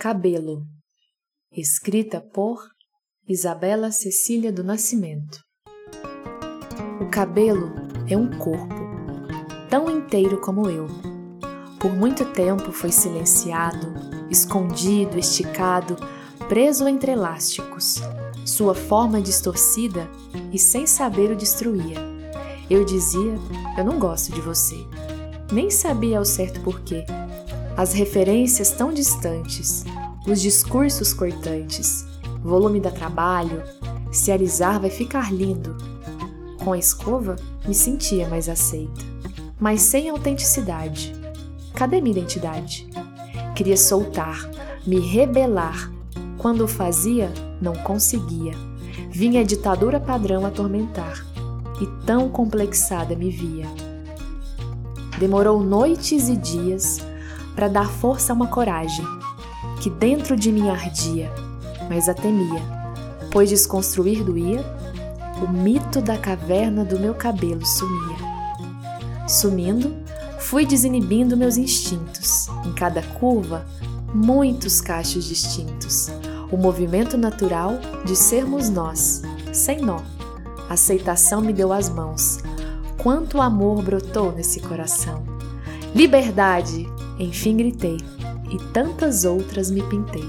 Cabelo, escrita por Isabela Cecília do Nascimento. O cabelo é um corpo, tão inteiro como eu. Por muito tempo foi silenciado, escondido, esticado, preso entre elásticos. Sua forma distorcida e sem saber o destruía. Eu dizia: Eu não gosto de você. Nem sabia ao certo porquê as referências tão distantes, os discursos cortantes, volume da trabalho, se alisar vai ficar lindo. Com a escova, me sentia mais aceita, mas sem autenticidade. Cadê minha identidade? Queria soltar, me rebelar. Quando fazia, não conseguia. Vinha a ditadura padrão atormentar, e tão complexada me via. Demorou noites e dias para dar força a uma coragem que dentro de mim ardia, mas a temia, pois desconstruir doía, o mito da caverna do meu cabelo sumia. Sumindo, fui desinibindo meus instintos, em cada curva, muitos cachos distintos, o movimento natural de sermos nós, sem nó. aceitação me deu as mãos. Quanto amor brotou nesse coração. Liberdade! Enfim gritei, e tantas outras me pintei.